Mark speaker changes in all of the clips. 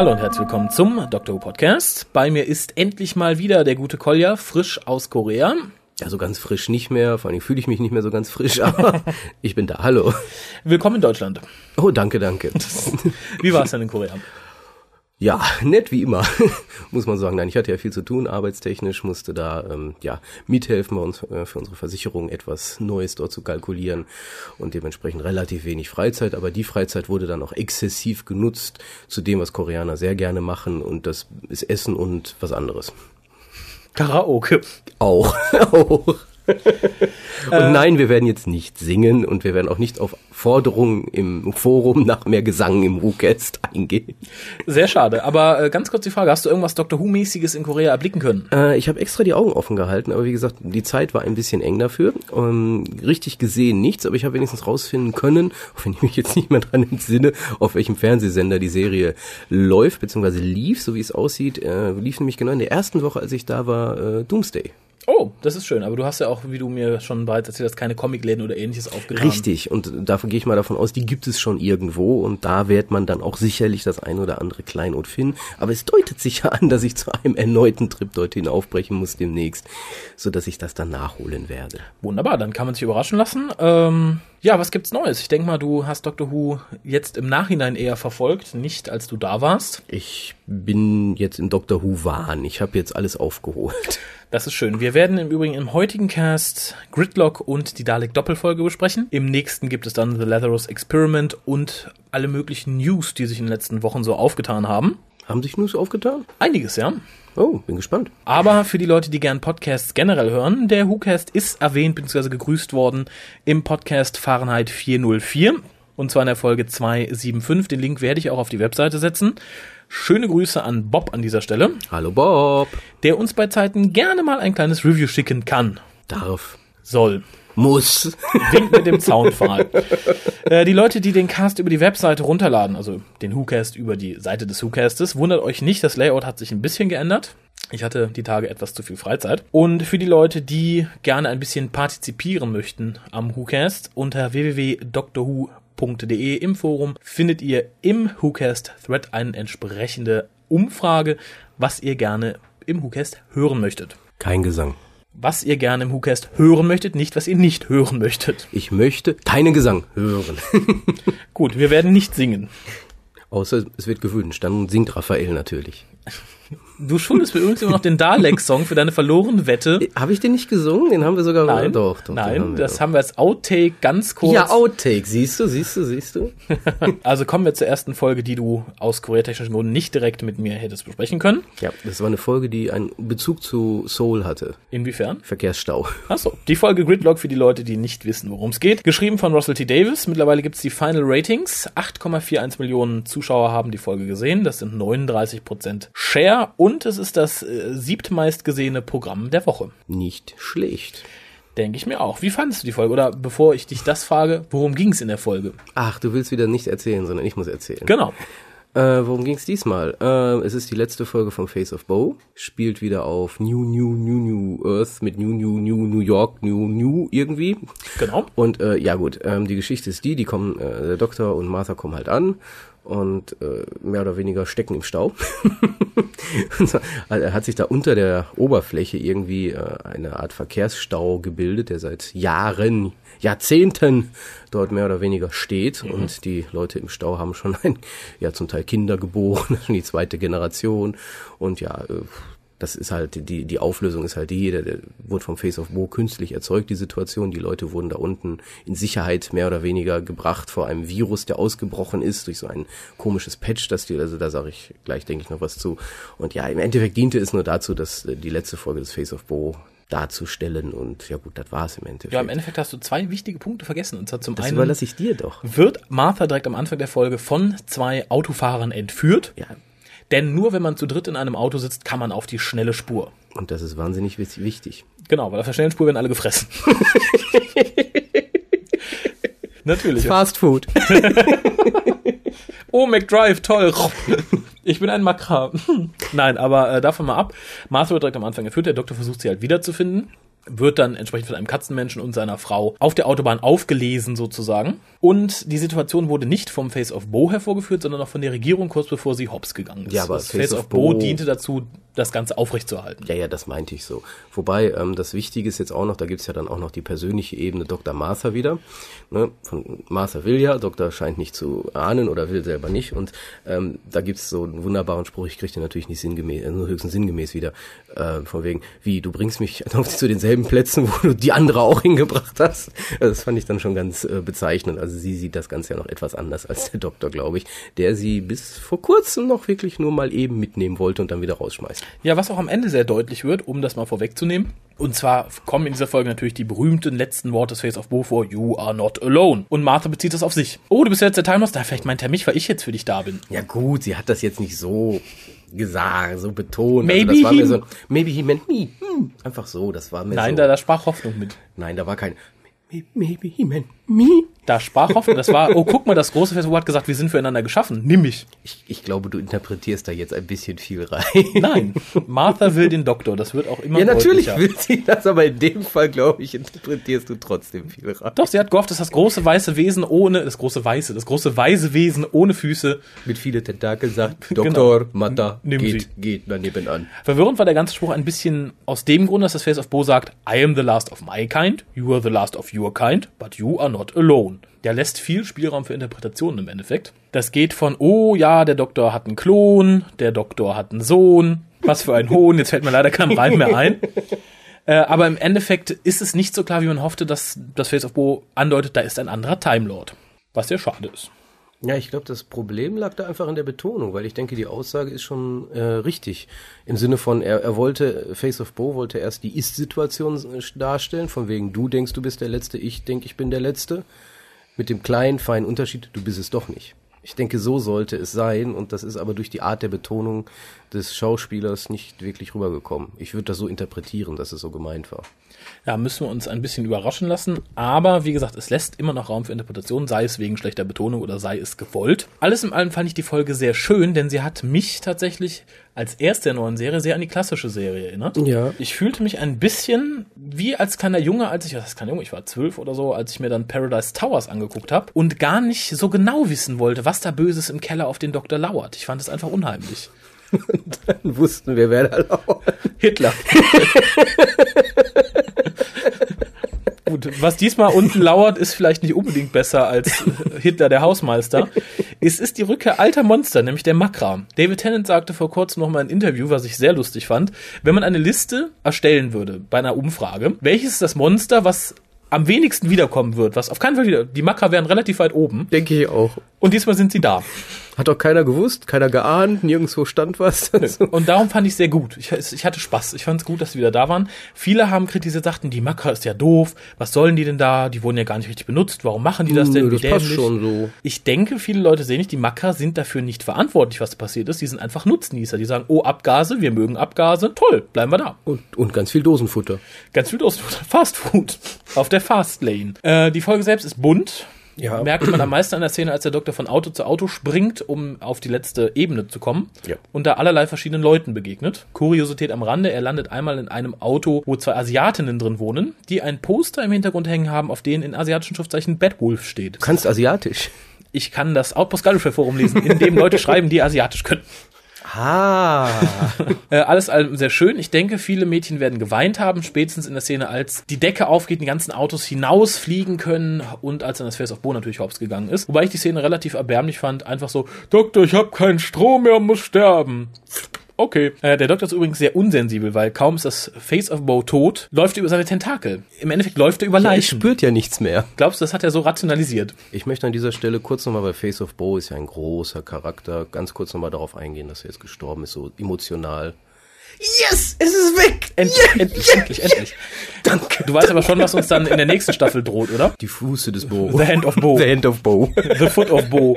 Speaker 1: Hallo und herzlich willkommen zum Dr. Who Podcast. Bei mir ist endlich mal wieder der gute Kolja, frisch aus Korea.
Speaker 2: Ja, so ganz frisch nicht mehr. Vor allem fühle ich mich nicht mehr so ganz frisch, aber ich bin da. Hallo.
Speaker 1: Willkommen in Deutschland.
Speaker 2: Oh, danke, danke.
Speaker 1: Wie war es denn in Korea?
Speaker 2: Ja, nett wie immer, muss man sagen. Nein, ich hatte ja viel zu tun, arbeitstechnisch, musste da ähm, ja mithelfen bei uns äh, für unsere Versicherung etwas Neues dort zu kalkulieren und dementsprechend relativ wenig Freizeit. Aber die Freizeit wurde dann auch exzessiv genutzt zu dem, was Koreaner sehr gerne machen und das ist Essen und was anderes.
Speaker 1: Karaoke.
Speaker 2: Auch. auch. Und nein, wir werden jetzt nicht singen und wir werden auch nicht auf Forderungen im Forum nach mehr Gesang im WhoCast eingehen.
Speaker 1: Sehr schade. Aber äh, ganz kurz die Frage, hast du irgendwas Doctor Who-mäßiges in Korea erblicken können?
Speaker 2: Äh, ich habe extra die Augen offen gehalten, aber wie gesagt, die Zeit war ein bisschen eng dafür. Ähm, richtig gesehen nichts, aber ich habe wenigstens rausfinden können, auch wenn ich mich jetzt nicht mehr dran entsinne, auf welchem Fernsehsender die Serie läuft, beziehungsweise lief, so wie es aussieht, äh, lief nämlich genau in der ersten Woche, als ich da war, äh, Doomsday.
Speaker 1: Oh, das ist schön. Aber du hast ja auch, wie du mir schon bereits erzählt hast, keine Comicläden oder ähnliches aufgetan.
Speaker 2: Richtig. Und davon gehe ich mal davon aus, die gibt es schon irgendwo. Und da wird man dann auch sicherlich das ein oder andere Kleinod finden. Aber es deutet sich ja an, dass ich zu einem erneuten Trip dorthin aufbrechen muss demnächst, so dass ich das dann nachholen werde.
Speaker 1: Wunderbar, dann kann man sich überraschen lassen. Ähm, ja, was gibt's Neues? Ich denke mal, du hast Doctor Who jetzt im Nachhinein eher verfolgt, nicht als du da warst.
Speaker 2: Ich bin jetzt im Doctor Who Wahn. Ich habe jetzt alles aufgeholt.
Speaker 1: Das ist schön. Wir werden im Übrigen im heutigen Cast Gridlock und die Dalek Doppelfolge besprechen. Im nächsten gibt es dann The Lazarus Experiment und alle möglichen News, die sich in den letzten Wochen so aufgetan haben.
Speaker 2: Haben sich News aufgetan?
Speaker 1: Einiges, ja.
Speaker 2: Oh, bin gespannt.
Speaker 1: Aber für die Leute, die gern Podcasts generell hören, der WhoCast ist erwähnt bzw. gegrüßt worden im Podcast Fahrenheit 404 und zwar in der Folge 275. Den Link werde ich auch auf die Webseite setzen. Schöne Grüße an Bob an dieser Stelle.
Speaker 2: Hallo Bob.
Speaker 1: Der uns bei Zeiten gerne mal ein kleines Review schicken kann.
Speaker 2: Darf.
Speaker 1: Soll.
Speaker 2: Muss.
Speaker 1: Winkt mit dem Zaunpfahl. äh, die Leute, die den Cast über die Webseite runterladen, also den WhoCast über die Seite des WhoCastes, wundert euch nicht, das Layout hat sich ein bisschen geändert. Ich hatte die Tage etwas zu viel Freizeit. Und für die Leute, die gerne ein bisschen partizipieren möchten am WhoCast, unter www.drwho.de im Forum findet ihr im WhoCast-Thread eine entsprechende Umfrage, was ihr gerne im WhoCast hören möchtet.
Speaker 2: Kein Gesang.
Speaker 1: Was ihr gerne im WhoCast hören möchtet, nicht was ihr nicht hören möchtet.
Speaker 2: Ich möchte keinen Gesang hören.
Speaker 1: Gut, wir werden nicht singen.
Speaker 2: Außer es wird gewünscht, dann singt Raphael natürlich.
Speaker 1: Du schuldest mir übrigens immer noch den Dalek-Song für deine verlorene Wette.
Speaker 2: Habe ich den nicht gesungen? Den haben wir sogar.
Speaker 1: Nein,
Speaker 2: doch, doch,
Speaker 1: nein,
Speaker 2: haben
Speaker 1: das
Speaker 2: doch.
Speaker 1: haben wir als Outtake ganz kurz.
Speaker 2: Ja, Outtake, siehst du, siehst du, siehst du.
Speaker 1: Also kommen wir zur ersten Folge, die du aus koreatechnischen Gründen nicht direkt mit mir hättest besprechen können.
Speaker 2: Ja, das war eine Folge, die einen Bezug zu Soul hatte.
Speaker 1: Inwiefern?
Speaker 2: Verkehrsstau.
Speaker 1: Achso, die Folge Gridlock für die Leute, die nicht wissen, worum es geht. Geschrieben von Russell T. Davis. Mittlerweile gibt's die Final Ratings. 8,41 Millionen Zuschauer haben die Folge gesehen. Das sind 39% Share. Und es ist das äh, siebtmeist gesehene Programm der Woche.
Speaker 2: Nicht schlecht.
Speaker 1: Denke ich mir auch. Wie fandest du die Folge? Oder bevor ich dich das frage, worum ging's in der Folge?
Speaker 2: Ach, du willst wieder nicht erzählen, sondern ich muss erzählen.
Speaker 1: Genau.
Speaker 2: Äh, worum ging's diesmal? Äh, es ist die letzte Folge vom Face of Bow. Spielt wieder auf New, New, New, New Earth mit New, New, New, New York, New, New irgendwie.
Speaker 1: Genau.
Speaker 2: Und äh, ja gut, ähm, die Geschichte ist die, die kommen, äh, der Doktor und Martha kommen halt an und äh, mehr oder weniger stecken im Stau. Und so, also er hat sich da unter der Oberfläche irgendwie äh, eine Art Verkehrsstau gebildet, der seit Jahren, Jahrzehnten dort mehr oder weniger steht. Und die Leute im Stau haben schon ein, ja zum Teil Kinder geboren, die zweite Generation. Und ja, äh, das ist halt, die, die Auflösung ist halt die, der, der wurde vom Face of Bo künstlich erzeugt, die Situation. Die Leute wurden da unten in Sicherheit mehr oder weniger gebracht vor einem Virus, der ausgebrochen ist, durch so ein komisches Patch, das die, also da sage ich gleich, denke ich, noch was zu. Und ja, im Endeffekt diente es nur dazu, dass äh, die letzte Folge des Face of Bo darzustellen und ja gut, das war's im Endeffekt.
Speaker 1: Ja, im Endeffekt hast du zwei wichtige Punkte vergessen. Und zwar zum
Speaker 2: das
Speaker 1: einen
Speaker 2: überlasse ich dir doch.
Speaker 1: wird Martha direkt am Anfang der Folge von zwei Autofahrern entführt.
Speaker 2: Ja,
Speaker 1: Denn nur wenn man zu dritt in einem Auto sitzt, kann man auf die schnelle Spur.
Speaker 2: und das ist wahnsinnig wichtig.
Speaker 1: Genau, weil auf der schnellen Spur werden alle gefressen. Natürlich.
Speaker 2: Fast Food.
Speaker 1: Oh, McDrive, toll. Ich bin ein Makra. Nein, aber äh, davon mal ab. Martha wird direkt am Anfang entführt. Der Doktor versucht sie halt wiederzufinden. Wird dann entsprechend von einem Katzenmenschen und seiner Frau auf der Autobahn aufgelesen sozusagen. Und die Situation wurde nicht vom Face of Bo hervorgeführt, sondern auch von der Regierung kurz bevor sie hops gegangen ist.
Speaker 2: Ja, aber
Speaker 1: das
Speaker 2: Face
Speaker 1: Face,
Speaker 2: of
Speaker 1: Bo
Speaker 2: Bo-
Speaker 1: diente dazu, das Ganze aufrechtzuerhalten.
Speaker 2: Ja, ja, das meinte ich so. Wobei, ähm, das Wichtige ist jetzt auch noch, da gibt's ja dann auch noch die persönliche Ebene Dr. Martha wieder. Ne? Von Martha will ja, Doktor scheint nicht zu ahnen oder will selber nicht. Und ähm, da gibt's so einen wunderbaren Spruch, ich kriege den natürlich nicht sinngemäß, nur höchstens sinngemäß wieder. Äh, von wegen, wie, du bringst mich zu denselben Plätzen, wo du die andere auch hingebracht hast. Also das fand ich dann schon ganz äh, bezeichnend. Also sie sieht das Ganze ja noch etwas anders als der Doktor, glaube ich, der sie bis vor kurzem noch wirklich nur mal eben mitnehmen wollte und dann wieder rausschmeißt.
Speaker 1: Ja, was auch am Ende sehr deutlich wird, um das mal vorwegzunehmen. Und zwar kommen in dieser Folge natürlich die berühmten letzten Worte des Face of Bo vor. You are not alone. Und Martha bezieht das auf sich. Oh, du bist ja jetzt der Time Lost. Da vielleicht meint er mich, weil ich jetzt für dich da bin.
Speaker 2: Ja gut, sie hat das jetzt nicht so gesagt, so betont.
Speaker 1: Maybe
Speaker 2: also das war mir
Speaker 1: he-
Speaker 2: so, maybe he meant me. Hm, einfach so, das war mir
Speaker 1: Nein,
Speaker 2: so.
Speaker 1: da, da sprach Hoffnung mit.
Speaker 2: Nein, da war kein "Maybe- maybe he meant me.
Speaker 1: Da sprach Hoffnung. Das war, oh, guck mal, das große Face of Bo hat gesagt, wir sind füreinander geschaffen. Nimm mich.
Speaker 2: Ich, ich glaube, du interpretierst da jetzt ein bisschen viel rein.
Speaker 1: Nein, Martha will den Doktor. Das wird auch immer
Speaker 2: Ja, natürlich will sie das, aber in dem Fall, glaube ich, interpretierst du trotzdem viel rein.
Speaker 1: Doch, sie hat gehofft, dass das große weiße Wesen ohne, das große weiße, das große weiße Wesen ohne Füße.
Speaker 2: Mit viele Tentakel sagt,
Speaker 1: Genau.
Speaker 2: Doktor, Mata,
Speaker 1: Nimm
Speaker 2: geht,
Speaker 1: sie.
Speaker 2: geht daneben an.
Speaker 1: Verwirrend war der ganze Spruch ein bisschen aus dem Grund, dass das Face of Bo sagt, I am the last of my kind, you are the last of your kind, but you are not alone. Der lässt viel Spielraum für Interpretationen im Endeffekt. Das geht von, oh ja, der Doktor hat einen Klon, der Doktor hat einen Sohn, was für ein Hohn, jetzt fällt mir leider kein Reim mehr ein. Äh, aber im Endeffekt ist es nicht so klar, wie man hoffte, dass das Face of Bo andeutet, da ist ein anderer Time Lord. Was sehr schade ist.
Speaker 2: Ja, ich glaube, das Problem lag da einfach in der Betonung, weil ich denke, die Aussage ist schon äh, richtig. Im Sinne von, er, er wollte, Face of Bo wollte erst die Ist-Situation äh, darstellen, von wegen, du denkst, du bist der Letzte, ich denke, ich bin der Letzte. Mit dem kleinen, feinen Unterschied, du bist es doch nicht. Ich denke, so sollte es sein und das ist aber durch die Art der Betonung des Schauspielers nicht wirklich rübergekommen. Ich würde das so interpretieren, dass es so gemeint war.
Speaker 1: Ja, müssen wir uns ein bisschen überraschen lassen. Aber wie gesagt, es lässt immer noch Raum für Interpretation, sei es wegen schlechter Betonung oder sei es gewollt. Alles in allem fand ich die Folge sehr schön, denn sie hat mich tatsächlich als erste der neuen Serie sehr an die klassische Serie erinnert.
Speaker 2: Ja.
Speaker 1: Ich fühlte mich ein bisschen wie als kleiner Junge, als ich, was ist kleiner Junge, ich war zwölf oder so, als ich mir dann Paradise Towers angeguckt habe und gar nicht so genau wissen wollte, was da Böses im Keller auf den Doktor lauert. Ich fand es einfach unheimlich.
Speaker 2: Dann wussten wir, wer da lauert.
Speaker 1: Hitler. Gut, was diesmal unten lauert, ist vielleicht nicht unbedingt besser als Hitler, der Hausmeister. Es ist die Rückkehr alter Monster, nämlich der Makra. David Tennant sagte vor kurzem noch mal ein Interview, was ich sehr lustig fand. Wenn man eine Liste erstellen würde bei einer Umfrage, welches ist das Monster, was am wenigsten wiederkommen wird, was auf keinen Fall wieder, die Makra wären relativ weit oben
Speaker 2: Denke ich auch.
Speaker 1: und diesmal sind sie da.
Speaker 2: Hat doch keiner gewusst, keiner geahnt, nirgendwo stand was. dazu.
Speaker 1: Und darum fand ich sehr gut. Ich, ich hatte Spaß. Ich fand es gut, dass sie wieder da waren. Viele haben kritisiert, sagten, die Makra ist ja doof. Was sollen die denn da? Die wurden ja gar nicht richtig benutzt. Warum machen die das denn?
Speaker 2: Nö, das passt
Speaker 1: dämlich.
Speaker 2: schon so.
Speaker 1: Ich denke, viele Leute sehen nicht, die Makra sind dafür nicht verantwortlich, was passiert ist. Die sind einfach Nutznießer. Die sagen, oh, Abgase, wir mögen Abgase. Toll, bleiben wir da.
Speaker 2: Und, und ganz viel Dosenfutter.
Speaker 1: Ganz viel Dosen Fast Food. Auf der Fast Lane. Äh, die Folge selbst ist bunt.
Speaker 2: Ja.
Speaker 1: Merkt man am meisten an der Szene, als der Doktor von Auto zu Auto springt, um auf die letzte Ebene zu kommen.
Speaker 2: Ja.
Speaker 1: Und da allerlei verschiedenen Leuten begegnet. Kuriosität am Rande, er landet einmal in einem Auto, wo zwei Asiatinnen drin wohnen, die ein Poster im Hintergrund hängen haben, auf denen in asiatischen Schriftzeichen Batwolf steht.
Speaker 2: Du kannst asiatisch.
Speaker 1: Ich kann das Outpost Gallifrey Forum lesen, in dem Leute schreiben, die asiatisch können.
Speaker 2: Ah.
Speaker 1: Äh, alles allem sehr schön. Ich denke, viele Mädchen werden geweint haben, spätestens in der Szene, als die Decke aufgeht, die ganzen Autos hinausfliegen können und als dann das Face of Bo natürlich hops gegangen ist. Wobei ich die Szene relativ erbärmlich fand. Einfach so, Doktor, ich habe keinen Strom mehr, muss sterben. Okay. Äh, der Doktor ist übrigens sehr unsensibel, weil kaum ist das Face of Bo tot, läuft er über seine Tentakel. Im Endeffekt läuft er über
Speaker 2: Er
Speaker 1: Leichen.
Speaker 2: spürt ja nichts mehr.
Speaker 1: Glaubst du, das hat er so rationalisiert?
Speaker 2: Ich möchte an dieser Stelle kurz nochmal, weil Face of Bo ist ja ein großer Charakter, ganz kurz nochmal darauf eingehen, dass er jetzt gestorben ist, so emotional. Yes, es ist weg.
Speaker 1: Endlich, endlich, endlich, endlich.
Speaker 2: Danke.
Speaker 1: Du weißt aber schon, was uns dann in der nächsten Staffel droht, oder?
Speaker 2: Die Fuße des Bo.
Speaker 1: The Hand of Bo.
Speaker 2: The Hand of Bo.
Speaker 1: The Foot of Bo.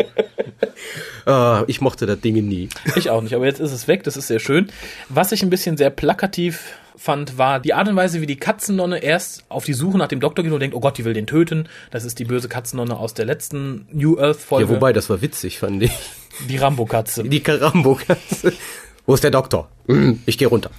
Speaker 2: ah, ich mochte das Ding nie.
Speaker 1: Ich auch nicht, aber jetzt ist es weg, das ist sehr schön. Was ich ein bisschen sehr plakativ fand, war die Art und Weise, wie die Katzennonne erst auf die Suche nach dem Doktor geht und denkt, oh Gott, die will den töten. Das ist die böse Katzennonne aus der letzten New Earth Folge.
Speaker 2: Ja, wobei, das war witzig, fand ich.
Speaker 1: die Rambo-Katze.
Speaker 2: Die Karambo-Katze. Wo ist der Doktor? Hm, Ich gehe runter.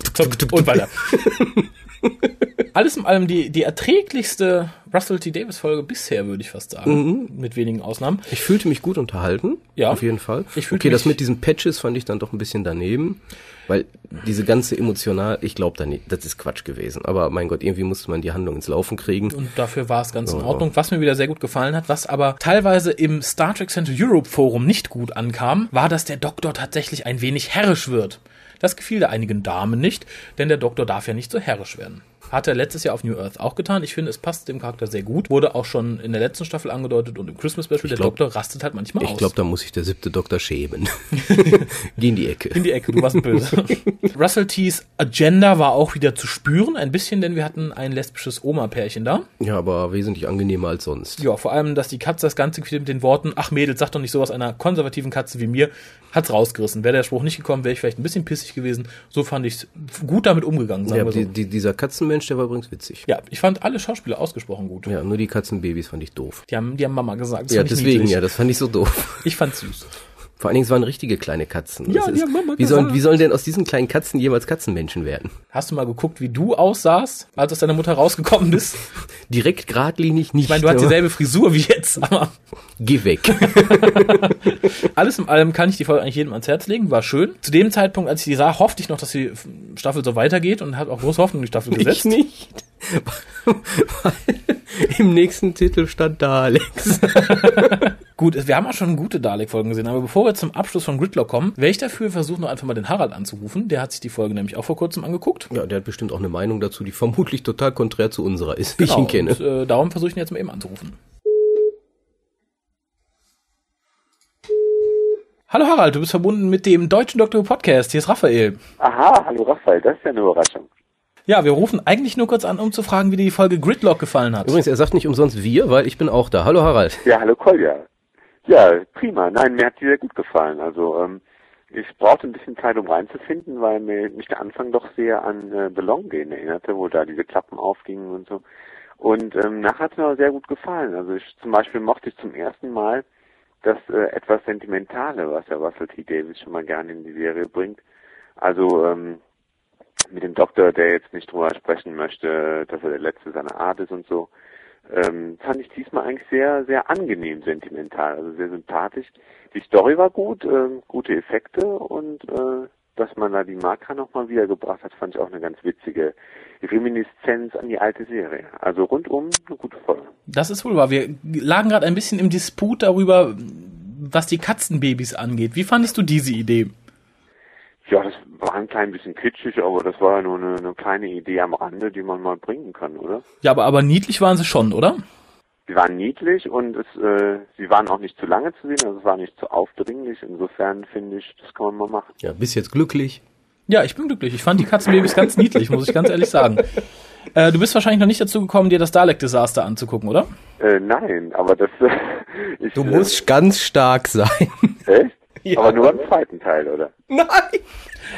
Speaker 1: Und weiter. Alles in allem die, die erträglichste Russell T. Davis Folge bisher, würde ich fast sagen. Mit wenigen Ausnahmen.
Speaker 2: Ich fühlte mich gut unterhalten.
Speaker 1: Ja.
Speaker 2: Auf jeden Fall.
Speaker 1: Ich
Speaker 2: okay, das mit diesen Patches fand ich dann doch ein bisschen daneben. Weil diese ganze emotional, ich glaube da nicht, das ist Quatsch gewesen. Aber mein Gott, irgendwie musste man die Handlung ins Laufen kriegen.
Speaker 1: Und dafür war es ganz in Ordnung. Was mir wieder sehr gut gefallen hat, was aber teilweise im Star Trek Center Europe Forum nicht gut ankam, war, dass der Doktor tatsächlich ein wenig herrisch wird. Das gefiel der einigen Damen nicht, denn der Doktor darf ja nicht so herrisch werden. Hat er letztes Jahr auf New Earth auch getan. Ich finde, es passt dem Charakter sehr gut. Wurde auch schon in der letzten Staffel angedeutet und im Christmas Special. Der
Speaker 2: glaub-
Speaker 1: Doktor rastet halt manchmal
Speaker 2: Ich
Speaker 1: aus.
Speaker 2: glaube, da muss sich der siebte Doktor schämen. Geh in die Ecke.
Speaker 1: in die Ecke, du warst böse. Russell T's Agenda war auch wieder zu spüren, ein bisschen, denn wir hatten ein lesbisches Oma-Pärchen da.
Speaker 2: ja, aber wesentlich angenehmer als sonst.
Speaker 1: Ja, vor allem, dass die Katze das Ganze mit den Worten, ach Mädels, sag doch nicht sowas einer konservativen Katze wie mir, hat's rausgerissen. Wäre der Spruch nicht gekommen, wäre ich vielleicht ein bisschen pissig gewesen. So fand ich's gut damit umgegangen, sagen
Speaker 2: Ja,
Speaker 1: wir so.
Speaker 2: die, die, dieser Katzenmensch, der war übrigens witzig.
Speaker 1: ja, ich fand alle Schauspieler ausgesprochen gut.
Speaker 2: Ja, nur die Katzenbabys fand ich doof.
Speaker 1: Die haben, die haben Mama gesagt. Das
Speaker 2: ja,
Speaker 1: fand
Speaker 2: deswegen, ja, das fand ich so doof.
Speaker 1: Ich fand's süß.
Speaker 2: Vor allen Dingen, es waren richtige kleine Katzen.
Speaker 1: Ja,
Speaker 2: ist,
Speaker 1: haben Mama
Speaker 2: wie, sollen, wie sollen denn aus diesen kleinen Katzen jemals Katzenmenschen werden?
Speaker 1: Hast du mal geguckt, wie du aussahst, als aus deiner Mutter rausgekommen bist?
Speaker 2: Direkt geradlinig nicht.
Speaker 1: Ich meine, du hast dieselbe Frisur wie jetzt, aber
Speaker 2: Geh weg.
Speaker 1: Alles in allem kann ich die Folge eigentlich jedem ans Herz legen, war schön. Zu dem Zeitpunkt, als ich die sah, hoffte ich noch, dass die Staffel so weitergeht und hat auch große Hoffnung in die Staffel
Speaker 2: ich
Speaker 1: gesetzt.
Speaker 2: nicht. Weil Im nächsten Titel stand da Alex.
Speaker 1: Gut, wir haben auch schon gute Dalek-Folgen gesehen, aber bevor wir zum Abschluss von Gridlock kommen, wäre ich dafür versucht, noch einfach mal den Harald anzurufen. Der hat sich die Folge nämlich auch vor kurzem angeguckt.
Speaker 2: Ja, der hat bestimmt auch eine Meinung dazu, die vermutlich total konträr zu unserer ist, wie ich ihn
Speaker 1: Genau,
Speaker 2: kenne.
Speaker 1: Und, äh, darum versuche ich ihn jetzt mal eben anzurufen. Hallo Harald, du bist verbunden mit dem Deutschen Doktor Who Podcast. Hier ist Raphael.
Speaker 3: Aha, hallo Raphael, das ist ja eine Überraschung.
Speaker 1: Ja, wir rufen eigentlich nur kurz an, um zu fragen, wie dir die Folge Gridlock gefallen hat.
Speaker 2: Übrigens, er sagt nicht umsonst wir, weil ich bin auch da. Hallo Harald.
Speaker 3: Ja, hallo Kolja. Ja, prima. Nein, mir hat die sehr gut gefallen. Also ähm, ich brauchte ein bisschen Zeit, um reinzufinden, weil mir mich der Anfang doch sehr an äh, The Long Game erinnerte, wo da diese Klappen aufgingen und so. Und ähm, nachher hat es mir aber sehr gut gefallen. Also ich zum Beispiel mochte ich zum ersten Mal das äh, etwas Sentimentale, was ja Russell T. Davis schon mal gerne in die Serie bringt. Also ähm, mit dem Doktor, der jetzt nicht drüber sprechen möchte, dass er der Letzte seiner Art ist und so, ähm, fand ich diesmal eigentlich sehr, sehr angenehm sentimental, also sehr sympathisch. Die Story war gut, ähm, gute Effekte und äh, dass man da die Marker nochmal wiedergebracht hat, fand ich auch eine ganz witzige Reminiszenz an die alte Serie. Also rundum eine gute Folge.
Speaker 1: Das ist wohl wahr. Wir lagen gerade ein bisschen im Disput darüber, was die Katzenbabys angeht. Wie fandest du diese Idee?
Speaker 3: Ja, das war ein klein bisschen kitschig, aber das war ja nur eine, eine kleine Idee am Rande, die man mal bringen kann, oder?
Speaker 1: Ja, aber, aber niedlich waren sie schon, oder?
Speaker 3: Sie waren niedlich und es, äh, sie waren auch nicht zu lange zu sehen, also es war nicht zu aufdringlich. Insofern finde ich, das kann man mal machen.
Speaker 2: Ja, bist jetzt glücklich.
Speaker 1: Ja, ich bin glücklich. Ich fand die Katzenbabys ganz niedlich, muss ich ganz ehrlich sagen. Äh, du bist wahrscheinlich noch nicht dazu gekommen, dir das Dalek-Desaster anzugucken, oder?
Speaker 3: Äh, nein, aber das äh, ich,
Speaker 2: Du musst ganz stark sein.
Speaker 3: Äh, echt?
Speaker 2: Ja.
Speaker 3: Aber nur im zweiten Teil, oder?
Speaker 2: Nein!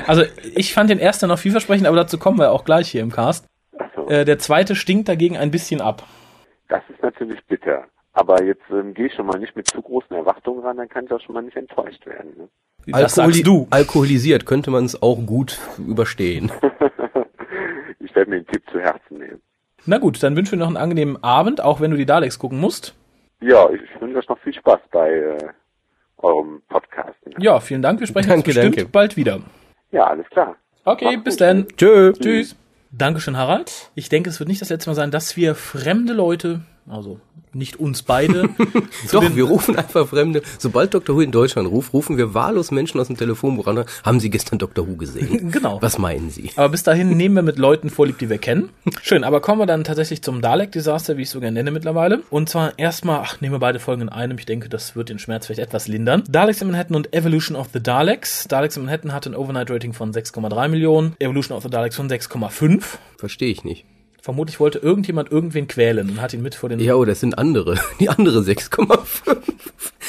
Speaker 1: Also, ich fand den ersten noch vielversprechend, aber dazu kommen wir auch gleich hier im Cast.
Speaker 3: Achso,
Speaker 1: Äh, der zweite stinkt dagegen ein bisschen ab.
Speaker 3: das ist natürlich bitter. Aber jetzt ähm, gehe ich schon mal nicht mit zu großen Erwartungen ran, dann kann ich auch schon mal nicht enttäuscht werden. Ne?
Speaker 1: Das sagst du.
Speaker 2: Alkoholisiert könnte man es auch gut überstehen.
Speaker 3: ich werde mir den Tipp zu Herzen nehmen.
Speaker 1: Na gut, dann wünschen wir noch einen angenehmen Abend, auch wenn du die Daleks gucken musst.
Speaker 3: Ja, ich wünsche euch noch viel Spaß bei äh, eurem Podcast.
Speaker 1: Ja, vielen Dank. Wir sprechen
Speaker 2: Danke,
Speaker 1: uns bestimmt
Speaker 2: danke.
Speaker 1: bald wieder.
Speaker 3: Ja, alles klar.
Speaker 1: Okay,
Speaker 3: Mach's
Speaker 1: bis
Speaker 3: gut.
Speaker 1: dann.
Speaker 2: Tschö.
Speaker 1: Tschüss. Dankeschön, Harald. Ich denke, es wird nicht das letzte Mal sein, dass wir fremde Leute, also nicht uns beide,
Speaker 2: Doch, wir rufen einfach Fremde. Sobald Dr. Who in Deutschland ruft, rufen wir wahllos Menschen aus dem Telefonbuch an. Haben Sie gestern Dr. Who gesehen?
Speaker 1: Genau.
Speaker 2: Was meinen Sie?
Speaker 1: Aber bis dahin nehmen wir mit Leuten vorlieb, die wir kennen. Schön, aber kommen wir dann tatsächlich zum Dalek-Desaster, wie ich es so gerne nenne mittlerweile. Und zwar erstmal, ach, nehmen wir beide Folgen in einem. Ich denke, das wird den Schmerz vielleicht etwas lindern. Daleks in Manhattan und Evolution of the Daleks. Daleks in Manhattan hatte ein Overnight-Rating von 6,3 Millionen, Evolution of the Daleks von 6,5.
Speaker 2: Verstehe ich nicht.
Speaker 1: Vermutlich wollte irgendjemand irgendwen quälen und hat ihn mit vor den...
Speaker 2: Ja, oh, das sind andere. Die andere 6,5.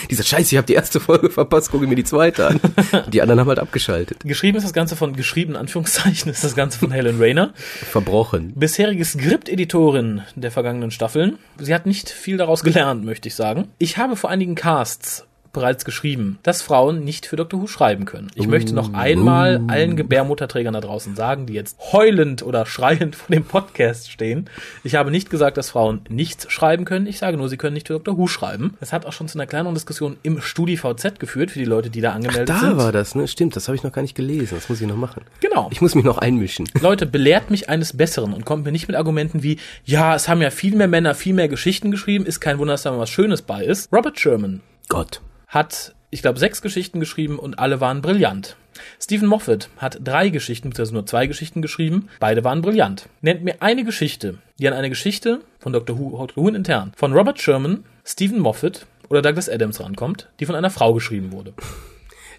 Speaker 2: Dieser Scheiß, ich habe die erste Folge verpasst, gucke mir die zweite an. Die anderen haben halt abgeschaltet.
Speaker 1: Geschrieben ist das Ganze von, geschrieben Anführungszeichen, ist das Ganze von Helen Rayner.
Speaker 2: Verbrochen.
Speaker 1: bisherige Skripteditorin der vergangenen Staffeln. Sie hat nicht viel daraus gelernt, möchte ich sagen. Ich habe vor einigen Casts bereits geschrieben, dass Frauen nicht für Dr. Who schreiben können. Ich möchte noch einmal allen Gebärmutterträgern da draußen sagen, die jetzt heulend oder schreiend vor dem Podcast stehen. Ich habe nicht gesagt, dass Frauen nichts schreiben können. Ich sage nur, sie können nicht für Dr. Who schreiben. Das hat auch schon zu einer kleineren Diskussion im StudiVZ geführt für die Leute, die da angemeldet
Speaker 2: Da
Speaker 1: sind.
Speaker 2: war das, ne? Stimmt, das habe ich noch gar nicht gelesen. Das muss ich noch machen.
Speaker 1: Genau.
Speaker 2: Ich muss mich noch einmischen.
Speaker 1: Leute, belehrt mich eines Besseren und kommt mir nicht mit Argumenten wie, ja, es haben ja viel mehr Männer viel mehr Geschichten geschrieben, ist kein Wunder, dass da mal was Schönes bei ist. Robert Sherman
Speaker 2: Gott.
Speaker 1: Hat, ich glaube, sechs Geschichten geschrieben und alle waren brillant. Stephen Moffat hat drei Geschichten, beziehungsweise nur zwei Geschichten geschrieben, beide waren brillant. Nennt mir eine Geschichte, die an eine Geschichte von Dr. Who intern, von Robert Sherman, Stephen Moffat oder Douglas Adams rankommt, die von einer Frau geschrieben wurde.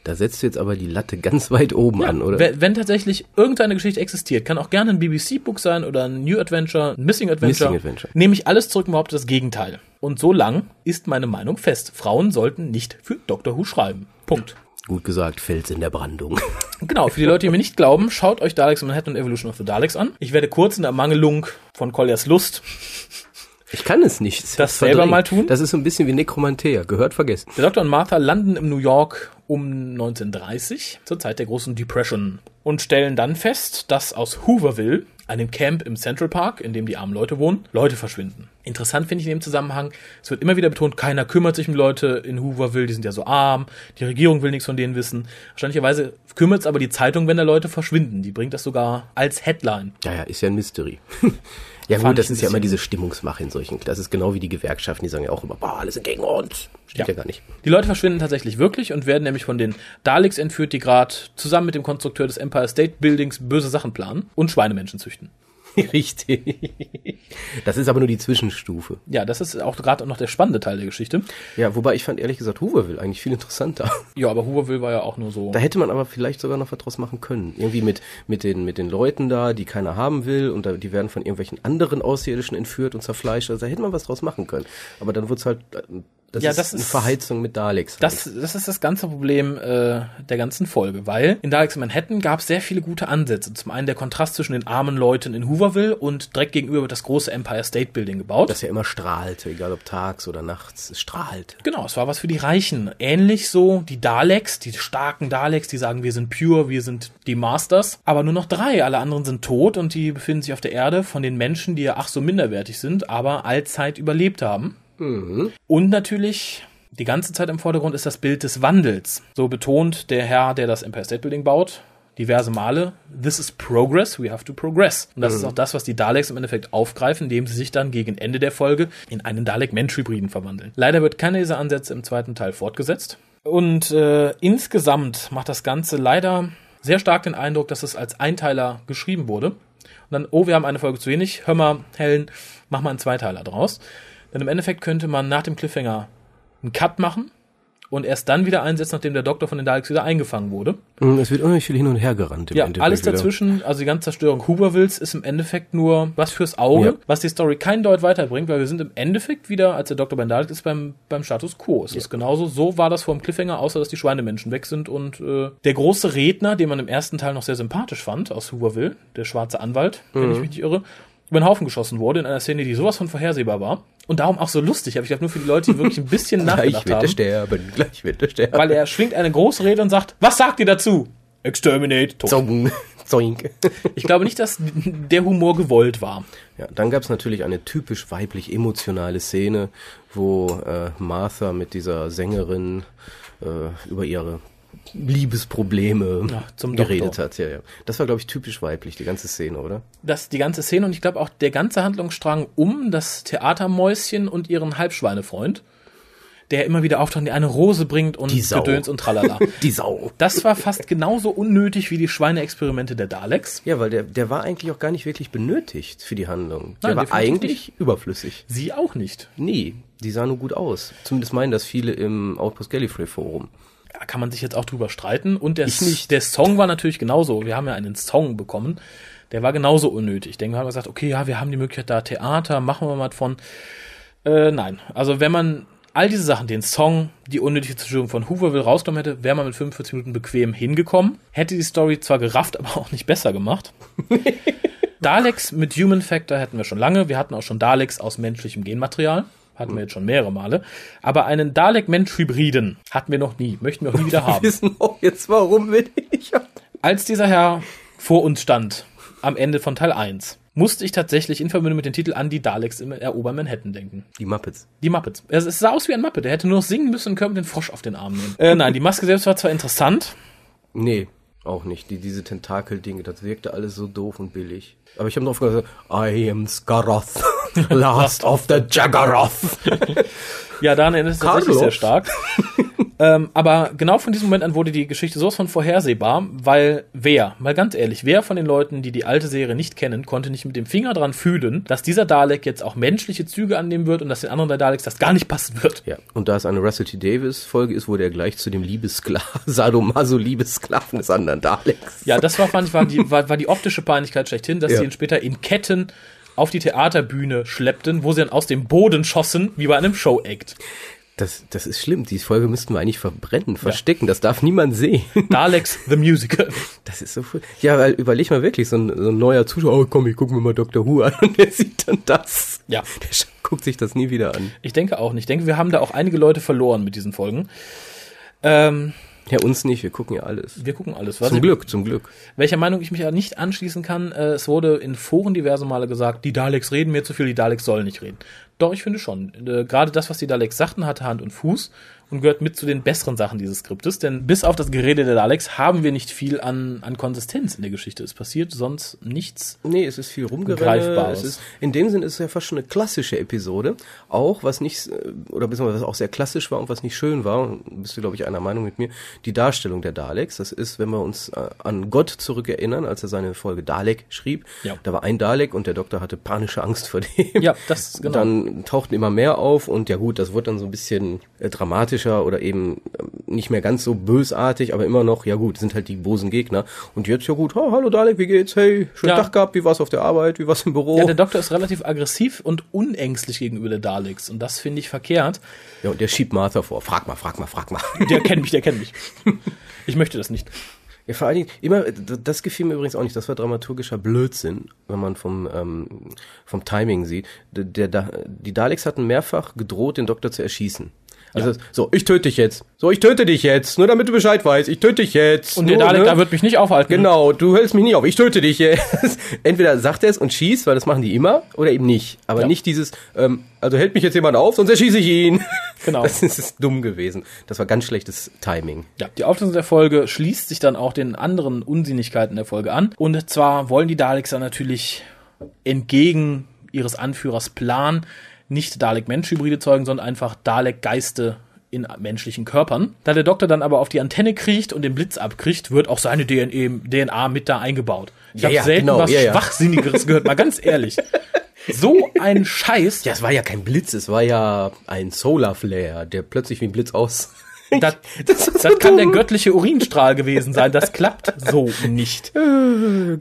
Speaker 2: Da setzt du jetzt aber die Latte ganz weit oben an, oder?
Speaker 1: Wenn, wenn tatsächlich irgendeine Geschichte existiert, kann auch gerne ein BBC-Book sein oder ein New Adventure, ein Missing Adventure,
Speaker 2: Missing Adventure.
Speaker 1: nehme ich alles zurück und behaupte das Gegenteil. Und so lang ist meine Meinung fest. Frauen sollten nicht für Doctor Who schreiben. Punkt.
Speaker 2: Gut gesagt, Fels in der Brandung.
Speaker 1: Genau, für die Leute, die mir nicht glauben, schaut euch Daleks Manhattan und Evolution of the Daleks an. Ich werde kurz in der Mangelung von Colliers Lust
Speaker 2: Ich kann es nicht.
Speaker 1: Das selber
Speaker 2: verdrängen.
Speaker 1: mal tun?
Speaker 2: Das ist so ein bisschen wie Nekromantea. Gehört vergessen.
Speaker 1: Der Doktor und Martha landen im New York um 1930, zur Zeit der großen Depression, und stellen dann fest, dass aus Hooverville, einem Camp im Central Park, in dem die armen Leute wohnen, Leute verschwinden. Interessant finde ich in dem Zusammenhang, es wird immer wieder betont, keiner kümmert sich um Leute in Hooverville, die sind ja so arm, die Regierung will nichts von denen wissen. Wahrscheinlicherweise kümmert es aber die Zeitung, wenn da Leute verschwinden. Die bringt das sogar als Headline.
Speaker 2: Ja, ja, ist ja ein Mystery. ja gut, das ist ja immer diese Stimmungsmache in solchen. Das ist genau wie die Gewerkschaften, die sagen ja auch immer, boah, alle sind gegen uns. Stimmt ja,
Speaker 1: Ja.
Speaker 2: gar nicht.
Speaker 1: Die Leute verschwinden tatsächlich wirklich und werden nämlich von den Daleks entführt, die gerade zusammen mit dem Konstrukteur des Empire State Buildings böse Sachen planen und Schweinemenschen züchten.
Speaker 2: Richtig. Das ist aber nur die Zwischenstufe.
Speaker 1: Ja, das ist auch gerade noch der spannende Teil der Geschichte.
Speaker 2: Ja, wobei ich fand ehrlich gesagt Hooverville eigentlich viel interessanter.
Speaker 1: Ja, aber Hooverville war ja auch nur so.
Speaker 2: Da hätte man aber vielleicht sogar noch was draus machen können. Irgendwie mit, mit, den, mit den Leuten da, die keiner haben will und da, die werden von irgendwelchen anderen Außerirdischen entführt und zerfleischt. Also da hätte man was draus machen können. Aber dann wird's halt, äh, das
Speaker 1: Ja,
Speaker 2: ist
Speaker 1: das
Speaker 2: eine
Speaker 1: ist-
Speaker 2: Verheizung mit Daleks. halt.
Speaker 1: Das, das ist das ganze Problem äh, der ganzen Folge, weil in Daleks in Manhattan gab es sehr viele gute Ansätze. Zum einen der Kontrast zwischen den armen Leuten in Hooverville und direkt gegenüber wird das große Empire State Building gebaut.
Speaker 2: das ja immer strahlte, egal ob tags oder nachts, es strahlte.
Speaker 1: Genau, es war was für die Reichen. Ähnlich so die Daleks, die starken Daleks, die sagen, wir sind pure, wir sind die Masters. Aber nur noch drei, alle anderen sind tot und die befinden sich auf der Erde von den Menschen, die ja ach so minderwertig sind, aber allzeit überlebt haben. Und natürlich die ganze Zeit im Vordergrund ist das Bild des Wandels. So betont der Herr, der das Empire State Building baut, diverse Male, this is progress, we have to progress. Und das ist auch das, was die Daleks im Endeffekt aufgreifen, indem sie sich dann gegen Ende der Folge in einen Dalek-Mensch-Hybriden verwandeln. Leider wird keiner dieser Ansätze im zweiten Teil fortgesetzt. Und äh, insgesamt macht das Ganze leider sehr stark den Eindruck, dass es als Einteiler geschrieben wurde. Und dann, oh, wir haben eine Folge zu wenig, hör mal, Helen, mach mal einen Zweiteiler draus. Denn im Endeffekt könnte man nach dem Cliffhanger einen Cut machen und erst dann wieder einsetzen, nachdem der Doktor von den Daleks wieder eingefangen wurde.
Speaker 2: Mm, Es wird unheimlich viel hin und her gerannt. Im
Speaker 1: Ja,
Speaker 2: Endeffekt
Speaker 1: alles dazwischen, also die ganze Zerstörung Hoovervilles ist im Endeffekt nur was fürs Auge,
Speaker 2: Ja.
Speaker 1: was die Story kein Deut weiterbringt, weil wir sind im Endeffekt wieder, als der Doktor bei den Daleks ist, beim, beim Status Quo. Es ist genauso, so war das vor dem Cliffhanger, außer dass die Schweinemenschen weg sind und äh, der große Redner, den man im ersten Teil noch sehr sympathisch fand, aus Hooverville, der schwarze Anwalt, wenn
Speaker 2: Mhm.
Speaker 1: ich mich nicht irre, über den Haufen geschossen wurde in einer Szene, die sowas von vorhersehbar war und darum auch so lustig, aber ich glaube nur für die Leute, die wirklich ein bisschen
Speaker 2: Gleich
Speaker 1: nachgedacht
Speaker 2: wird er
Speaker 1: haben.
Speaker 2: sterben, gleich wird er sterben.
Speaker 1: Weil er schwingt eine große Rede und sagt, was sagt ihr dazu? Exterminate, tot.
Speaker 2: Zong, zoink.
Speaker 1: Ich glaube nicht, dass der Humor gewollt war.
Speaker 2: Ja, dann gab's natürlich eine typisch weiblich emotionale Szene, wo äh, Martha mit dieser Sängerin äh, über ihre Liebesprobleme
Speaker 1: zum
Speaker 2: geredet
Speaker 1: Doktor.
Speaker 2: hat. Ja, ja. Das war, glaube ich, typisch weiblich, die ganze Szene, oder?
Speaker 1: Das, die ganze Szene und ich glaube auch der ganze Handlungsstrang um das Theatermäuschen und ihren Halbschweinefreund, der immer wieder auftaucht, der eine Rose bringt und
Speaker 2: Die Sau.
Speaker 1: Gedöns und tralala.
Speaker 2: Die Sau.
Speaker 1: Das war fast genauso unnötig wie die Schweineexperimente der Daleks.
Speaker 2: Ja, weil der, der war eigentlich auch gar nicht wirklich benötigt für die Handlung. Der
Speaker 1: Nein,
Speaker 2: war eigentlich überflüssig.
Speaker 1: Sie auch nicht.
Speaker 2: Nee, die sah nur gut aus. Zumindest meinen das viele im Outpost Gallifrey Forum.
Speaker 1: Da kann man sich jetzt auch drüber streiten. Und der, der Song war natürlich genauso. Wir haben ja einen Song bekommen. Der war genauso unnötig. Ich denke, wir haben gesagt, okay, ja, wir haben die Möglichkeit da Theater, machen wir mal von. Äh, nein. Also wenn man all diese Sachen, den Song, die unnötige Zerstörung von Hooverville rausgenommen hätte, wäre man mit 45 Minuten bequem hingekommen. Hätte die Story zwar gerafft, aber auch nicht besser gemacht. Daleks mit Human Factor hätten wir schon lange. Wir hatten auch schon Daleks aus menschlichem Genmaterial. Hatten wir jetzt schon mehrere Male. Aber einen Dalek-Mensch-Hybriden hatten wir noch nie. Möchten wir auch nie wieder
Speaker 2: Wir
Speaker 1: haben.
Speaker 2: wissen auch jetzt, warum wir nicht haben.
Speaker 1: Als dieser Herr vor uns stand, am Ende von Teil 1, musste ich tatsächlich in Verbindung mit dem Titel an die Daleks im Erobern Manhattan denken.
Speaker 2: Die Muppets.
Speaker 1: Die Muppets. Es, es sah aus wie ein Muppet. Er hätte nur noch singen müssen und könnte den Frosch auf den Arm nehmen. Äh, nein, die Maske selbst war zwar interessant.
Speaker 2: Nee, auch nicht. Die, diese Tentakel-Dinge, das wirkte alles so doof und billig. Aber ich habe noch gesagt, I am Skarath, last of the Jaggeroth.
Speaker 1: Ja, daran erinnert es tatsächlich sehr stark. ähm, aber genau von diesem Moment an wurde die Geschichte sowas von vorhersehbar, weil wer, mal ganz ehrlich, wer von den Leuten, die die alte Serie nicht kennen, konnte nicht mit dem Finger dran fühlen, dass dieser Dalek jetzt auch menschliche Züge annehmen wird und dass den anderen Daleks das gar nicht passen wird.
Speaker 2: Ja, und da es eine Russell T. Davis Folge ist, wurde er gleich zu dem Liebesklaven, Sadomaso-Liebesklaven des anderen Daleks.
Speaker 1: Ja, das war, fand ich, war die, war, war die optische Peinlichkeit schlechthin, dass
Speaker 2: Ja.
Speaker 1: sie ihn später in Ketten auf die Theaterbühne schleppten, wo sie dann aus dem Boden schossen, wie bei einem Show-Act.
Speaker 2: Das, das ist schlimm. Die Folge müssten wir eigentlich verbrennen, verstecken. Das darf niemand sehen.
Speaker 1: Daleks the Musical.
Speaker 2: Das ist so cool. Ja, weil überleg mal wirklich, so ein, so ein neuer Zuschauer, oh komm, ich guck mir mal Dr. Who an und der sieht dann das.
Speaker 1: Ja.
Speaker 2: Der guckt sich das nie wieder an.
Speaker 1: Ich denke auch nicht. Ich denke, wir haben da auch einige Leute verloren mit diesen Folgen. Ähm,
Speaker 2: Ja, uns nicht, wir gucken ja alles.
Speaker 1: wir gucken alles. Was
Speaker 2: Zum
Speaker 1: ich,
Speaker 2: Glück, zum Glück.
Speaker 1: Welcher Meinung ich mich ja nicht anschließen kann, äh, es wurde in Foren diverse Male gesagt, die Daleks reden mir zu viel, die Daleks sollen nicht reden. Doch, ich finde schon. Äh, Gerade das, was die Daleks sagten, hatte Hand und Fuß und gehört mit zu den besseren Sachen dieses Skriptes, denn bis auf das Gerede der Daleks haben wir nicht viel an, an Konsistenz in der Geschichte. Es passiert sonst nichts.
Speaker 2: Nee, es ist viel rumgerenne.
Speaker 1: Greifbares.
Speaker 2: Es ist, in dem Sinn ist es ja fast schon eine klassische Episode. Auch, was nicht, äh, oder beziehungsweise was auch sehr klassisch war und was nicht schön war, bist du, glaube ich, einer Meinung mit mir, die Darstellung der Daleks. Das ist, wenn wir uns äh, an Gott zurückerinnern, als er seine Folge Dalek schrieb.
Speaker 1: Ja.
Speaker 2: Da war ein Dalek und der Doktor hatte panische Angst vor dem.
Speaker 1: Ja, das, genau.
Speaker 2: Dann tauchten immer mehr auf und ja gut, das wurde dann so ein bisschen äh, dramatischer oder eben ähm, nicht mehr ganz so bösartig, aber immer noch, ja gut, sind halt die bosen Gegner. Und jetzt, ja gut, oh, hallo Dalek, wie geht's? Hey, schönen
Speaker 1: Ja.
Speaker 2: Tag gehabt, wie war's auf der Arbeit, wie war's im Büro?
Speaker 1: Ja, der Doktor ist relativ aggressiv und unängstlich gegenüber der Daleks und das finde ich verkehrt.
Speaker 2: Ja, und der schiebt Martha vor. Frag mal, frag mal, frag mal.
Speaker 1: Der kennt mich, der kennt mich. Ich möchte das nicht.
Speaker 2: Ja, vor allen Dingen, immer, das gefiel mir übrigens auch nicht, das war dramaturgischer Blödsinn, wenn man vom, ähm, vom Timing sieht. Der, der, die Daleks hatten mehrfach gedroht, den Doktor zu erschießen. Also, so, ich töte dich jetzt. So, ich töte dich jetzt. Nur damit du Bescheid weißt. Ich töte dich jetzt.
Speaker 1: Und der Dalek
Speaker 2: ne?
Speaker 1: da wird mich nicht aufhalten.
Speaker 2: Genau, du hältst mich nicht auf. Ich töte dich jetzt. Entweder sagt er es und schießt, weil das machen die immer, oder eben nicht. Aber
Speaker 1: Ja.
Speaker 2: nicht dieses, ähm, also hält mich jetzt jemand auf, sonst erschieße ich ihn.
Speaker 1: Genau.
Speaker 2: Das ist, ist dumm gewesen. Das war ganz schlechtes Timing.
Speaker 1: Ja, die Auflösung der Folge schließt sich dann auch den anderen Unsinnigkeiten der Folge an. Und zwar wollen die Daleks dann natürlich entgegen ihres Anführers Plan nicht Dalek-Mensch-Hybride zeugen, sondern einfach Dalek-Geiste in menschlichen Körpern. Da der Doktor dann aber auf die Antenne kriecht und den Blitz abkriegt, wird auch seine DNA, DNA mit da eingebaut. Ich
Speaker 2: Ja,
Speaker 1: habe
Speaker 2: ja,
Speaker 1: selten
Speaker 2: genau,
Speaker 1: was
Speaker 2: ja.
Speaker 1: Schwachsinnigeres gehört, mal ganz ehrlich. So ein Scheiß.
Speaker 2: Ja, es war ja kein Blitz, es war ja ein Solar Flare, der plötzlich wie ein Blitz aus.
Speaker 1: Das,
Speaker 2: Das
Speaker 1: das
Speaker 2: so
Speaker 1: kann der göttliche Urinstrahl gewesen sein. Das klappt so nicht.
Speaker 2: Gut,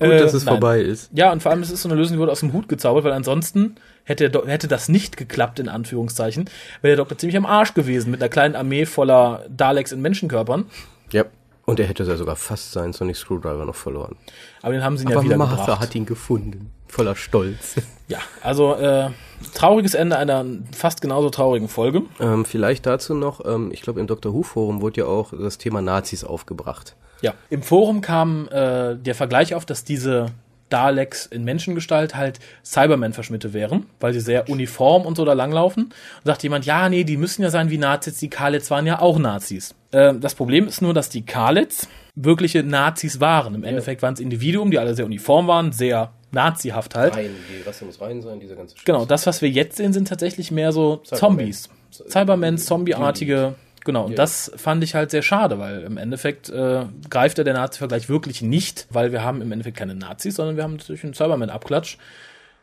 Speaker 1: Äh,
Speaker 2: dass es
Speaker 1: nein.
Speaker 2: vorbei ist.
Speaker 1: Ja, und vor allem, es ist so eine Lösung, die wurde aus dem Hut gezaubert, weil ansonsten hätte, hätte das nicht geklappt, in Anführungszeichen, wäre der Doktor ziemlich am Arsch gewesen, mit einer kleinen Armee voller Daleks in Menschenkörpern.
Speaker 2: Ja. Und er hätte ja sogar fast seinen Sonic Screwdriver noch verloren.
Speaker 1: Aber den haben sie ihn ja
Speaker 2: Aber
Speaker 1: wieder
Speaker 2: Martha hat ihn gefunden. Voller Stolz.
Speaker 1: Ja, also äh, trauriges Ende einer fast genauso traurigen Folge.
Speaker 2: ähm, vielleicht dazu noch, ähm, ich glaube im Dr. Who Forum wurde ja auch das Thema Nazis aufgebracht.
Speaker 1: Ja. Im Forum kam äh, der Vergleich auf, dass diese Daleks in Menschengestalt halt Cyberman-Verschmitte wären, weil sie sehr uniform und so da langlaufen. Und sagt jemand, ja, nee, die müssen ja sein wie Nazis, die Kalets waren ja auch Nazis. Äh, das Problem ist nur, dass die Kalets wirkliche Nazis waren. Im Endeffekt waren es Individuen, die alle sehr uniform waren, sehr nazihaft halt.
Speaker 2: Rein, die Rasse muss rein sein, dieser ganze Scheiß.
Speaker 1: Genau, das, was wir jetzt sehen, sind tatsächlich mehr so Zombies. Cybermen, Zombie-artige. Genau, und das fand ich halt sehr schade, weil im Endeffekt äh, greift ja der Nazi-Vergleich wirklich nicht, weil wir haben im Endeffekt keine Nazis, sondern wir haben natürlich einen Cyberman-Abklatsch.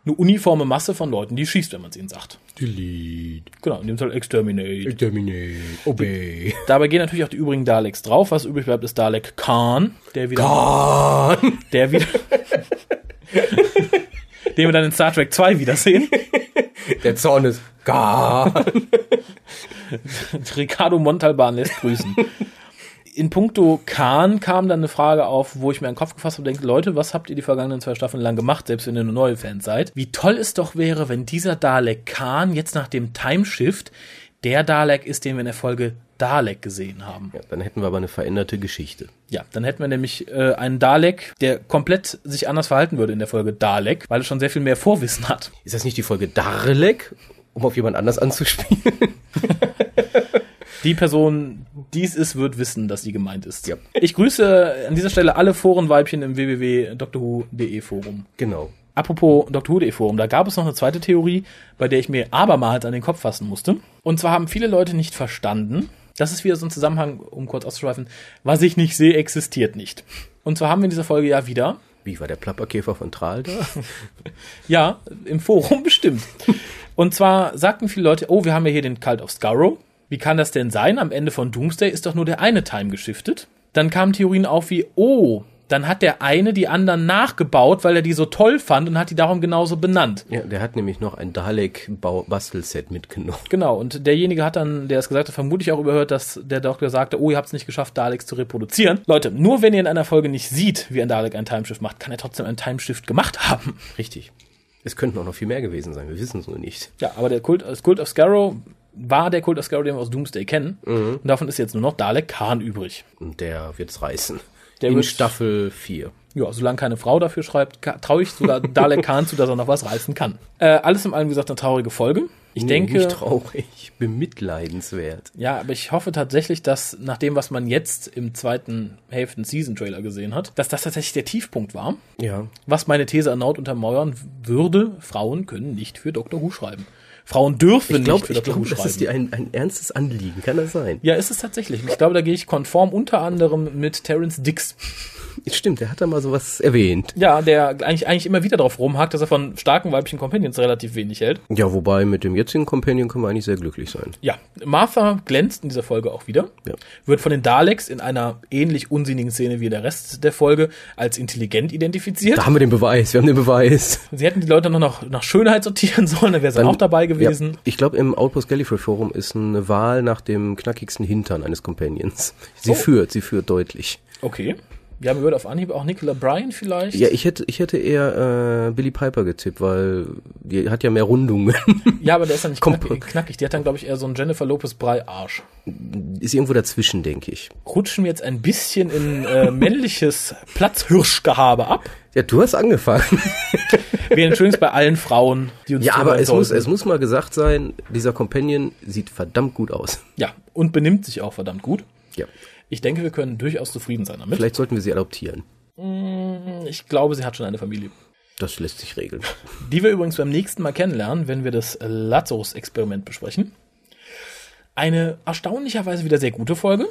Speaker 1: Eine uniforme Masse von Leuten, die schießt, wenn man es ihnen sagt.
Speaker 2: Delete,
Speaker 1: Genau, in dem Fall Exterminate.
Speaker 2: Exterminate, Obey.
Speaker 1: Dabei gehen natürlich auch die übrigen Daleks drauf. Was übrig bleibt, ist Dalek Khan, der wieder,
Speaker 2: Gone.
Speaker 1: der wieder, den wir dann in Star Trek 2 wiedersehen.
Speaker 2: Der Zorn ist gone.
Speaker 1: Ricardo Montalban lässt grüßen. in puncto Khan kam dann eine Frage auf, wo ich mir einen Kopf gefasst habe und denke, Leute, was habt ihr die vergangenen zwei Staffeln lang gemacht, selbst wenn ihr nur neue Fans seid? Wie toll es doch wäre, wenn dieser Dalek Khan jetzt nach dem Timeshift der Dalek ist, den wir in der Folge Dalek gesehen haben.
Speaker 2: Ja, dann hätten wir aber eine veränderte Geschichte.
Speaker 1: Ja, dann hätten wir nämlich äh, einen Dalek, der komplett sich anders verhalten würde in der Folge Dalek, weil er schon sehr viel mehr Vorwissen hat.
Speaker 2: Ist das nicht die Folge Darlek, um auf jemand anders anzuspielen?
Speaker 1: Die Person, die es ist, wird wissen, dass sie gemeint ist.
Speaker 2: Ja.
Speaker 1: Ich grüße an dieser Stelle alle Forenweibchen im www.drwho.de Forum.
Speaker 2: genau.
Speaker 1: Apropos Dr. Who.de Forum, da gab es noch eine zweite Theorie, bei der ich mir abermals an den Kopf fassen musste. Und zwar haben viele Leute nicht verstanden, das ist wieder so ein Zusammenhang, um kurz auszuschweifen, was ich nicht sehe, existiert nicht. Und zwar haben wir in dieser Folge ja wieder,
Speaker 2: Wie war der Plapperkäfer von Tral da?
Speaker 1: ja, im Forum bestimmt. Und zwar sagten viele Leute, oh, wir haben ja hier den Cult of Scarrow. Wie kann das denn sein? Am Ende von Doomsday ist doch nur der eine Time geschiftet. Dann kamen Theorien auf wie, oh, dann hat der eine die anderen nachgebaut, weil er die so toll fand und hat die darum genauso benannt.
Speaker 2: ja, der hat nämlich noch ein Dalek-Bastelset mitgenommen.
Speaker 1: Genau, und derjenige hat dann, der es gesagt hat, vermutlich auch überhört, dass der Doktor sagte, oh, ihr habt es nicht geschafft, Daleks zu reproduzieren. Leute, nur wenn ihr in einer Folge nicht sieht, wie ein Dalek ein Timeshift macht, kann er trotzdem ein Timeshift gemacht haben.
Speaker 2: Richtig. Es könnten auch noch viel mehr gewesen sein, wir wissen es nur nicht.
Speaker 1: Ja, aber der Kult, das Kult of Scarrow war der Kult of Scarrow, den wir aus Doomsday kennen. Und davon ist jetzt nur noch Dalek Khan übrig.
Speaker 2: Und der wird's reißen.
Speaker 1: Der
Speaker 2: In
Speaker 1: wird-
Speaker 2: Staffel 4.
Speaker 1: Ja, solange keine Frau dafür schreibt, traue ich sogar Dalek Khan zu, dass er noch was reißen kann. Äh, alles in allem, gesagt, eine traurige Folge. Ich
Speaker 2: Nee,
Speaker 1: denke,
Speaker 2: Nicht traurig, bemitleidenswert.
Speaker 1: Ja, aber ich hoffe tatsächlich, dass nach dem, was man jetzt im zweiten Hälften Season Trailer gesehen hat, dass das tatsächlich der Tiefpunkt war.
Speaker 2: Ja.
Speaker 1: Was meine These erneut untermauern würde, Frauen können nicht für Dr. Who schreiben. Frauen dürfen
Speaker 2: Ich glaube,
Speaker 1: nicht für
Speaker 2: ich
Speaker 1: Dr.
Speaker 2: glaub,
Speaker 1: Who
Speaker 2: das ist dir ein, ein ernstes Anliegen. Kann das sein?
Speaker 1: ja, ist es tatsächlich. Ich glaube, da gehe ich konform unter anderem mit Terence Dix.
Speaker 2: Stimmt, der hat da mal sowas erwähnt.
Speaker 1: Ja, der eigentlich, eigentlich immer wieder drauf rumhakt, dass er von starken weiblichen Companions relativ wenig hält.
Speaker 2: Ja, wobei mit dem jetzigen Companion können wir eigentlich sehr glücklich sein.
Speaker 1: Ja, Martha glänzt in dieser Folge auch wieder.
Speaker 2: Ja.
Speaker 1: Wird von den Daleks in einer ähnlich unsinnigen Szene wie der Rest der Folge als intelligent identifiziert.
Speaker 2: Da haben wir den Beweis, wir haben den Beweis.
Speaker 1: Sie hätten die Leute noch nach, nach Schönheit sortieren sollen, dann wäre sie auch dabei gewesen.
Speaker 2: Ja, ich glaube, im Outpost Gallifrey Forum ist eine Wahl nach dem knackigsten Hintern eines Companions. Sie
Speaker 1: Oh.
Speaker 2: führt, sie führt deutlich.
Speaker 1: Okay. Ja, mir würde auf Anhieb auch Nicola Bryan vielleicht.
Speaker 2: Ja, ich hätte, ich hätte eher äh, Billy Piper getippt, weil die hat ja mehr Rundungen.
Speaker 1: Ja, aber der ist ja nicht knackig, knackig. Die hat dann, glaube ich, eher so einen Jennifer Lopez Brei Arsch.
Speaker 2: ist irgendwo dazwischen, denke ich.
Speaker 1: Rutschen wir jetzt ein bisschen in äh, männliches Platzhirschgehabe ab.
Speaker 2: Ja, du hast angefangen.
Speaker 1: Wir entschuldigen uns bei allen Frauen, die uns
Speaker 2: Ja, aber es muss, es muss mal gesagt sein, dieser Companion sieht verdammt gut aus.
Speaker 1: Ja, und benimmt sich auch verdammt gut.
Speaker 2: Ja.
Speaker 1: Ich denke, wir können durchaus zufrieden sein damit.
Speaker 2: Vielleicht sollten wir sie adoptieren.
Speaker 1: Ich glaube, sie hat schon eine Familie.
Speaker 2: Das lässt sich regeln.
Speaker 1: Die wir übrigens beim nächsten Mal kennenlernen, wenn wir das Lazarus-Experiment besprechen. Eine erstaunlicherweise wieder sehr gute Folge.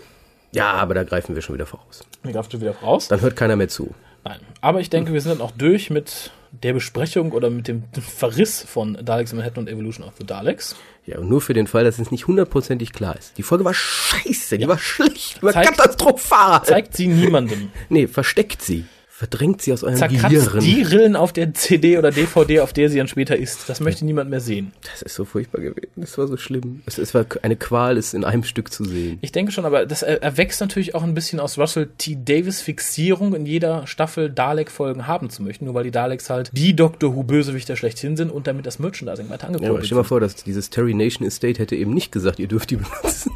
Speaker 2: Ja, aber da greifen wir schon wieder voraus.
Speaker 1: Mir greift schon wieder voraus.
Speaker 2: Dann hört keiner mehr zu.
Speaker 1: Nein. Aber ich denke, wir sind dann auch durch mit der Besprechung oder mit dem Verriss von Daleks in Manhattan und Evolution of the Daleks.
Speaker 2: Ja, und nur für den Fall, dass es nicht hundertprozentig klar ist. Die Folge war scheiße, die war schlecht, die war
Speaker 1: Zeigt-
Speaker 2: katastrophal.
Speaker 1: Zeigt sie niemandem.
Speaker 2: Nee, versteckt sie. Verdrängt sie aus eurem
Speaker 1: Zerkratzt
Speaker 2: Gehirn.
Speaker 1: die Rillen auf der CD oder DVD, auf der sie dann später ist. Das möchte niemand mehr sehen.
Speaker 2: Das ist so furchtbar gewesen. Das war so schlimm. Es, es war eine Qual, es in einem Stück zu sehen.
Speaker 1: Ich denke schon, aber das er- erwächst natürlich auch ein bisschen aus Russell T. Davis Fixierung in jeder Staffel Dalek-Folgen haben zu möchten, nur weil die Daleks halt die Doctor Who Bösewichter schlechthin sind und damit das Merchandising weiter
Speaker 2: Ja, aber
Speaker 1: angekurbelt
Speaker 2: stell mal
Speaker 1: wird.
Speaker 2: vor, dass dieses Terry Nation Estate hätte eben nicht gesagt, ihr dürft die benutzen.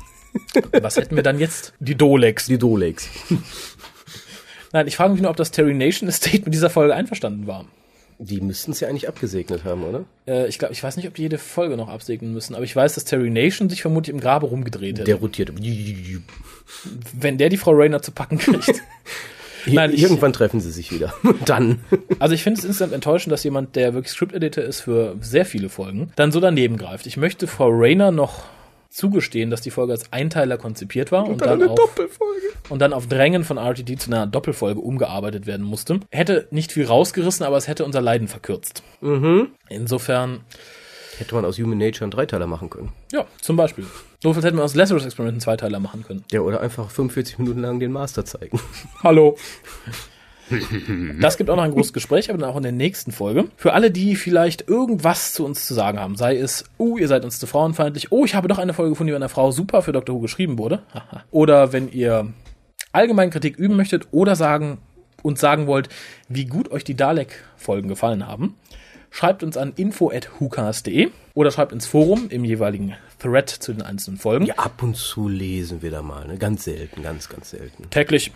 Speaker 1: Was hätten wir dann jetzt? Die Doleks.
Speaker 2: Die Doleks.
Speaker 1: Nein, ich frage mich nur, ob das Terry Nation Estate mit dieser Folge einverstanden war.
Speaker 2: Die müssten es ja eigentlich abgesegnet haben, oder?
Speaker 1: Äh, ich glaube, ich weiß nicht, ob die jede Folge noch absegnen müssen, aber ich weiß, dass Terry Nation sich vermutlich im Grabe rumgedreht hätte.
Speaker 2: Der rotiert.
Speaker 1: wenn der die Frau Rayner zu packen kriegt. Nein, ich-
Speaker 2: Irgendwann treffen sie sich wieder. Dann.
Speaker 1: Also ich finde es insgesamt enttäuschend, dass jemand, der wirklich Script-Editor ist für sehr viele Folgen, dann so daneben greift. Ich möchte Frau Rayner noch zugestehen, dass die Folge als Einteiler konzipiert war und, dann, auf,
Speaker 2: Doppelfolge.
Speaker 1: und dann auf Drängen von RTD zu einer Doppelfolge umgearbeitet werden musste. Hätte nicht viel rausgerissen, aber es hätte unser Leiden verkürzt. Insofern,
Speaker 2: Hätte man aus Human Nature einen Dreiteiler machen können.
Speaker 1: ja, zum Beispiel. Notfalls hätten wir aus Lazarus Experiment einen Zweiteiler machen können.
Speaker 2: Ja, oder einfach 45 Minuten lang den Master zeigen.
Speaker 1: Hallo. Das gibt auch noch ein großes Gespräch, aber dann auch in der nächsten Folge. Für alle, die vielleicht irgendwas zu uns zu sagen haben, sei es, oh, ihr seid uns zu frauenfeindlich, oh, ich habe doch eine Folge gefunden, die bei einer Frau super für Dr. Who geschrieben wurde. Oder wenn ihr allgemein Kritik üben möchtet oder sagen, uns sagen wollt, wie gut euch die Dalek-Folgen gefallen haben, schreibt uns an info.hukas.de oder schreibt ins Forum im jeweiligen Thread zu den einzelnen Folgen.
Speaker 2: Ja, ab und zu lesen wir da mal, ne? Ganz selten, ganz, ganz selten.
Speaker 1: Täglich.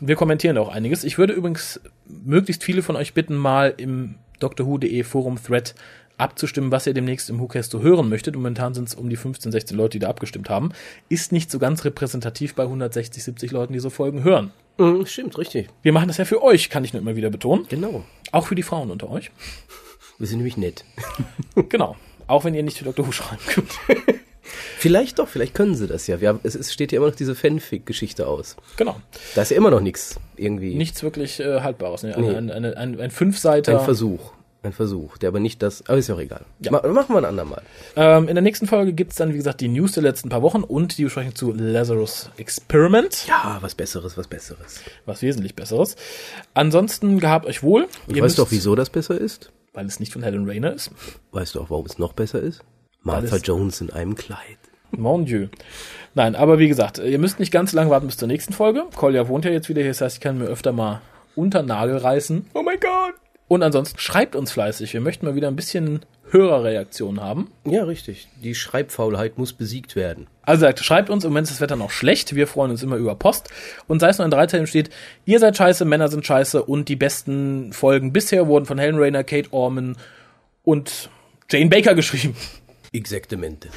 Speaker 1: Wir kommentieren auch einiges. Ich würde übrigens möglichst viele von euch bitten, mal im Doctor.de Forum-Thread abzustimmen, was ihr demnächst im WhoCast so hören möchtet. Momentan sind es um die 15, 16 Leute, die da abgestimmt haben. Ist nicht so ganz repräsentativ bei 160, 70 Leuten, die so Folgen hören.
Speaker 2: Mhm, stimmt, richtig.
Speaker 1: Wir machen das ja für euch, kann ich nur immer wieder betonen.
Speaker 2: Genau.
Speaker 1: Auch für die Frauen unter euch.
Speaker 2: Wir sind nämlich nett.
Speaker 1: genau. Auch wenn ihr nicht für Dr. Who schreiben könnt.
Speaker 2: Vielleicht doch, vielleicht können sie das ja. Wir haben, es, es steht ja immer noch diese Fanfic-Geschichte aus.
Speaker 1: Genau.
Speaker 2: Da ist ja immer noch nichts irgendwie.
Speaker 1: Nichts wirklich äh, Haltbares. Ne?
Speaker 2: Nee.
Speaker 1: Ein, ein, ein, ein, Fünfseiter.
Speaker 2: Ein Versuch. Ein Versuch, der aber nicht das, aber ist ja auch egal. Ja. Ma machen wir ein andermal.
Speaker 1: Ähm, in der nächsten Folge gibt's dann, wie gesagt, die News der letzten paar Wochen und die Besprechung zu Lazarus Experiment.
Speaker 2: Ja, was Besseres, was Besseres.
Speaker 1: Was wesentlich Besseres. Ansonsten gehabt euch wohl.
Speaker 2: Und weißt du auch, wieso das besser ist?
Speaker 1: Weil es nicht von Helen Rayner ist.
Speaker 2: Weißt du auch, warum es noch besser ist? Martha Jones in einem Kleid.
Speaker 1: Mon Dieu. Nein, aber wie gesagt, ihr müsst nicht ganz lange warten bis zur nächsten Folge. Kolja wohnt ja jetzt wieder hier, das heißt, ich kann mir öfter mal unter Nagel reißen.
Speaker 2: Oh mein Gott!
Speaker 1: Und ansonsten schreibt uns fleißig. Wir möchten mal wieder ein bisschen Hörerreaktionen haben.
Speaker 2: Ja, richtig. Die Schreibfaulheit muss besiegt werden.
Speaker 1: Also sagt, schreibt uns, im Moment ist das Wetter noch schlecht. Wir freuen uns immer über Post. Und sei es nur in Dreizeilen steht, ihr seid scheiße, Männer sind scheiße und die besten Folgen bisher wurden von Helen Rayner, Kate Orman und Jane Baker geschrieben.
Speaker 2: Exactamente.